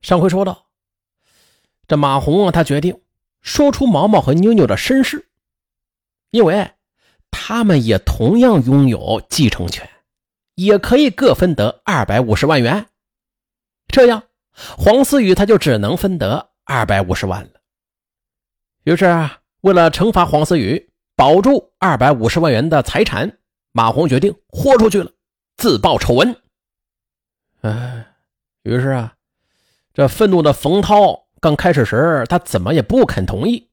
上回说到，这马红啊，他决定说出毛毛和妞妞的身世，因为他们也同样拥有继承权，也可以各分得二百五十万元。这样，黄思雨他就只能分得二百五十万了。于是啊，为了惩罚黄思雨，保住二百五十万元的财产，马红决定豁出去了，自曝丑闻。哎，于是啊。这愤怒的冯涛刚开始时，他怎么也不肯同意。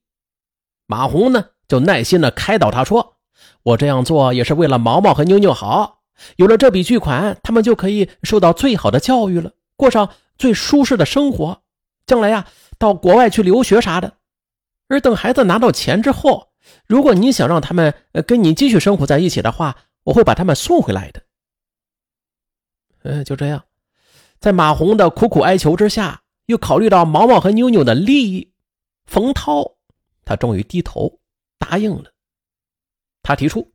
马红呢，就耐心的开导他说：“我这样做也是为了毛毛和妞妞好，有了这笔巨款，他们就可以受到最好的教育了，过上最舒适的生活，将来呀，到国外去留学啥的。而等孩子拿到钱之后，如果你想让他们跟你继续生活在一起的话，我会把他们送回来的。”嗯，就这样。在马红的苦苦哀求之下，又考虑到毛毛和妞妞的利益，冯涛他终于低头答应了。他提出，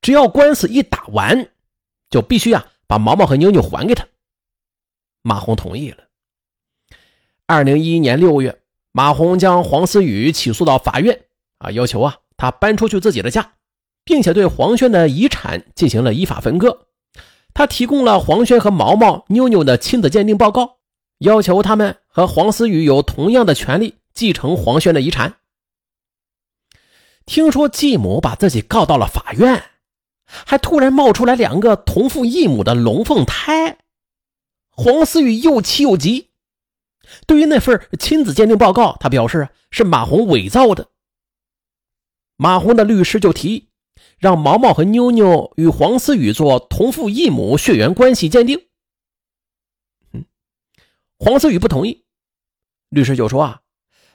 只要官司一打完，就必须呀把毛毛和妞妞还给他。马红同意了。二零一一年六月，马红将黄思雨起诉到法院，啊，要求啊他搬出去自己的家，并且对黄轩的遗产进行了依法分割。他提供了黄轩和毛毛、妞妞的亲子鉴定报告，要求他们和黄思雨有同样的权利继承黄轩的遗产。听说继母把自己告到了法院，还突然冒出来两个同父异母的龙凤胎，黄思雨又气又急。对于那份亲子鉴定报告，他表示是马红伪造的。马红的律师就提议。让毛毛和妞妞与黄思雨做同父异母血缘关系鉴定。嗯，黄思雨不同意，律师就说啊，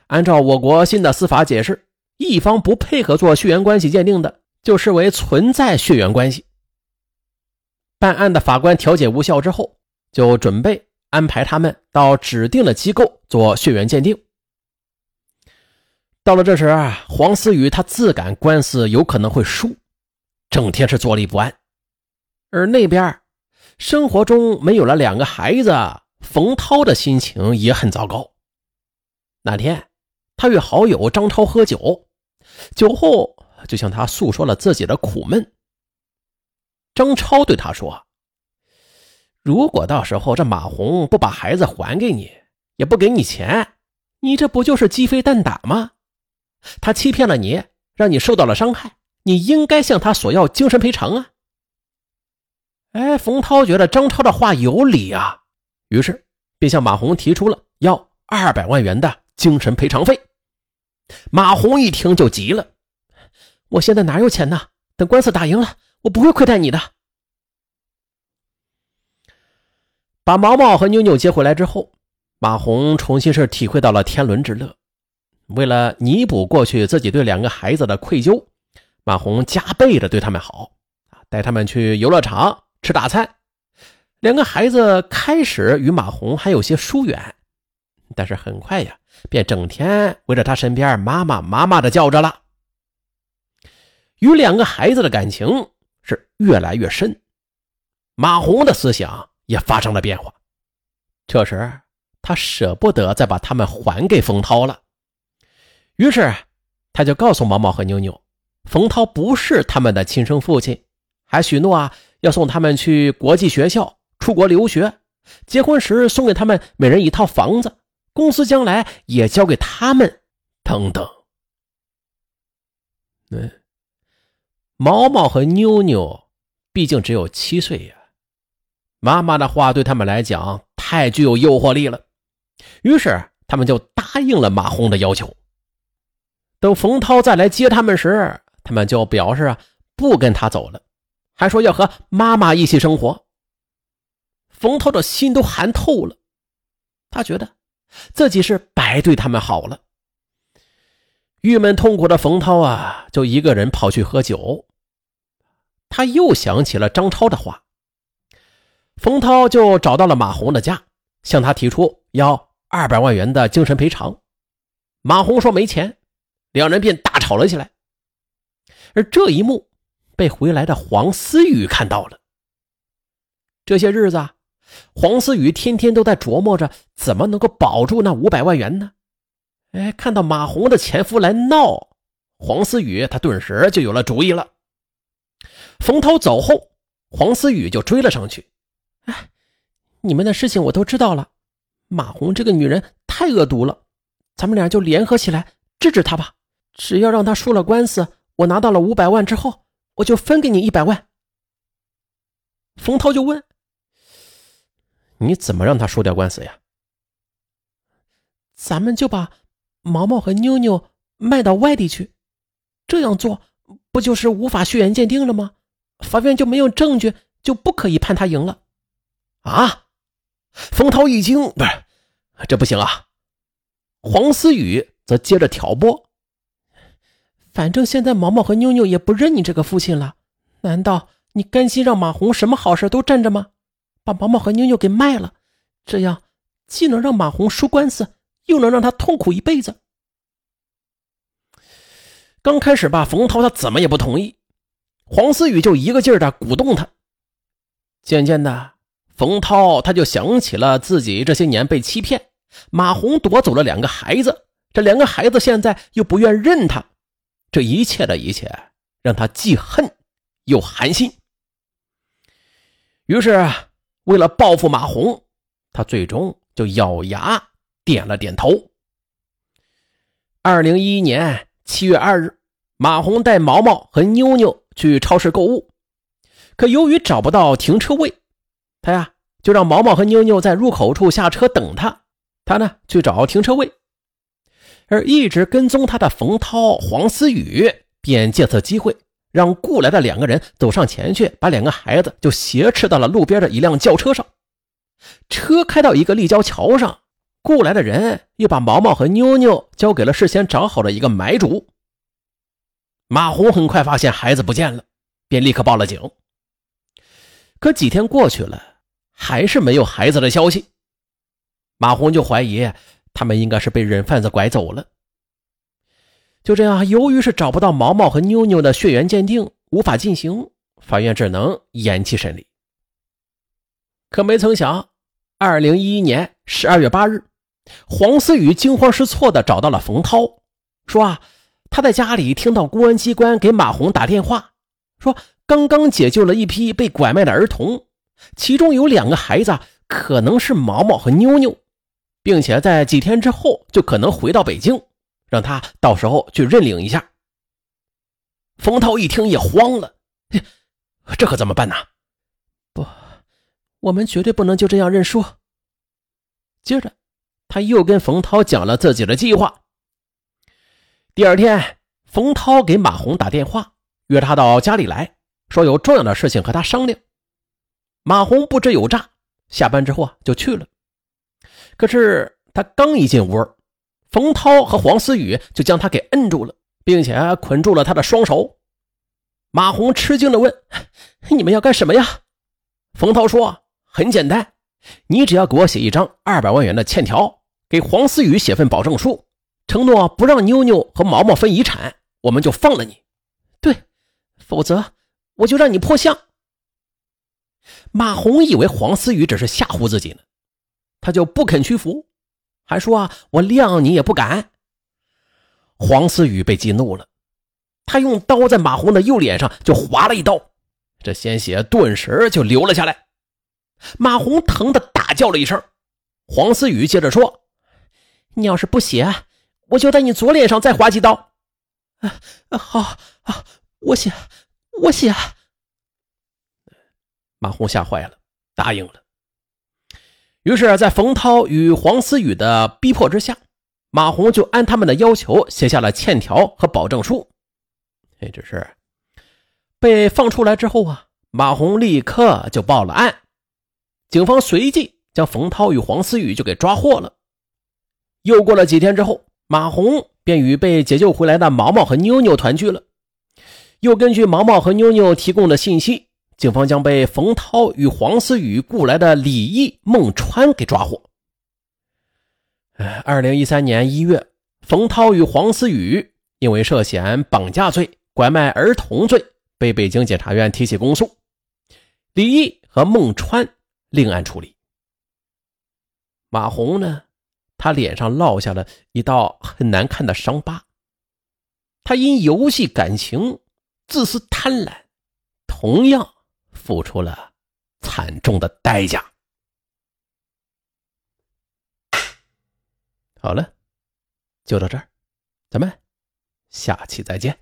按照我国新的司法解释，一方不配合做血缘关系鉴定的，就视为存在血缘关系。办案的法官调解无效之后，就准备安排他们到指定的机构做血缘鉴定。到了这时啊，黄思雨他自感官司有可能会输。整天是坐立不安，而那边生活中没有了两个孩子，冯涛的心情也很糟糕。那天，他与好友张超喝酒，酒后就向他诉说了自己的苦闷。张超对他说：“如果到时候这马红不把孩子还给你，也不给你钱，你这不就是鸡飞蛋打吗？他欺骗了你，让你受到了伤害。”你应该向他索要精神赔偿啊！哎，冯涛觉得张超的话有理啊，于是便向马红提出了要二百万元的精神赔偿费。马红一听就急了：“我现在哪有钱呢？等官司打赢了，我不会亏待你的。”把毛毛和妞妞接回来之后，马红重新是体会到了天伦之乐。为了弥补过去自己对两个孩子的愧疚。马红加倍的对他们好啊，带他们去游乐场吃大餐。两个孩子开始与马红还有些疏远，但是很快呀，便整天围着他身边妈妈妈妈的叫着了。与两个孩子的感情是越来越深，马红的思想也发生了变化。这时他舍不得再把他们还给冯涛了，于是他就告诉毛毛和妞妞。冯涛不是他们的亲生父亲，还许诺啊要送他们去国际学校、出国留学，结婚时送给他们每人一套房子，公司将来也交给他们，等等。嗯，毛毛和妞妞毕竟只有七岁呀，妈妈的话对他们来讲太具有诱惑力了，于是他们就答应了马红的要求。等冯涛再来接他们时，他们就表示啊，不跟他走了，还说要和妈妈一起生活。冯涛的心都寒透了，他觉得自己是白对他们好了。郁闷痛苦的冯涛啊，就一个人跑去喝酒。他又想起了张超的话，冯涛就找到了马红的家，向他提出要二百万元的精神赔偿。马红说没钱，两人便大吵了起来。而这一幕被回来的黄思雨看到了。这些日子，黄思雨天天都在琢磨着怎么能够保住那五百万元呢。哎，看到马红的前夫来闹，黄思雨他顿时就有了主意了。冯涛走后，黄思雨就追了上去。哎，你们的事情我都知道了，马红这个女人太恶毒了，咱们俩就联合起来治治她吧。只要让她输了官司，我拿到了五百万之后，我就分给你一百万。冯涛就问：“你怎么让他输掉官司呀？”咱们就把毛毛和妞妞卖到外地去，这样做不就是无法血缘鉴定了吗？法院就没有证据，就不可以判他赢了，啊！冯涛一惊，不是，这不行啊！黄思雨则接着挑拨：“反正现在毛毛和妞妞也不认你这个父亲了，难道你甘心让马红什么好事都占着吗？把毛毛和妞妞给卖了，这样既能让马红输官司，又能让他痛苦一辈子。”刚开始吧，冯涛他怎么也不同意。黄思雨就一个劲儿的鼓动他。渐渐的，冯涛他就想起了自己这些年被欺骗，马红夺走了两个孩子，这两个孩子现在又不愿认他，这一切的一切让他既恨又寒心。于是，为了报复马红，他最终就咬牙点了点头。二零一一年七月二日，马红带毛毛和妞妞。去超市购物，可由于找不到停车位，他呀就让毛毛和妞妞在入口处下车等他。他呢去找停车位，而一直跟踪他的冯涛、黄思雨便借此机会，让雇来的两个人走上前去，把两个孩子就挟持到了路边的一辆轿车上。车开到一个立交桥上，雇来的人又把毛毛和妞妞交给了事先找好的一个买主。马红很快发现孩子不见了，便立刻报了警。可几天过去了，还是没有孩子的消息。马红就怀疑他们应该是被人贩子拐走了。就这样，由于是找不到毛毛和妞妞的血缘鉴定，无法进行，法院只能延期审理。可没曾想，二零一一年十二月八日，黄思雨惊慌失措的找到了冯涛，说啊。他在家里听到公安机关给马红打电话，说刚刚解救了一批被拐卖的儿童，其中有两个孩子可能是毛毛和妞妞，并且在几天之后就可能回到北京，让他到时候去认领一下。冯涛一听也慌了，这可怎么办呢？不，我们绝对不能就这样认输。接着，他又跟冯涛讲了自己的计划。第二天，冯涛给马红打电话，约他到家里来说有重要的事情和他商量。马红不知有诈，下班之后啊就去了。可是他刚一进屋，冯涛和黄思雨就将他给摁住了，并且捆住了他的双手。马红吃惊地问：“你们要干什么呀？”冯涛说：“很简单，你只要给我写一张二百万元的欠条，给黄思雨写份保证书。”承诺不让妞妞和毛毛分遗产，我们就放了你。对，否则我就让你破相。马红以为黄思雨只是吓唬自己呢，他就不肯屈服，还说啊，我谅你也不敢。黄思雨被激怒了，他用刀在马红的右脸上就划了一刀，这鲜血顿时就流了下来。马红疼得大叫了一声。黄思雨接着说：“你要是不写。”我就在你左脸上再划几刀，啊，好啊，我写，我写。马红吓坏了，答应了。于是，在冯涛与黄思雨的逼迫之下，马红就按他们的要求写下了欠条和保证书。哎，只是被放出来之后啊，马红立刻就报了案，警方随即将冯涛与黄思雨就给抓获了。又过了几天之后。马红便与被解救回来的毛毛和妞妞团聚了。又根据毛毛和妞妞提供的信息，警方将被冯涛与黄思雨雇来的李毅、孟川给抓获。二零一三年一月，冯涛与黄思雨因为涉嫌绑架罪、拐卖儿童罪，被北京检察院提起公诉。李毅和孟川另案处理。马红呢，他脸上落下了一道很难看的伤疤。他因游戏感情、自私贪婪，同样付出了惨重的代价。好了，就到这儿，咱们下期再见。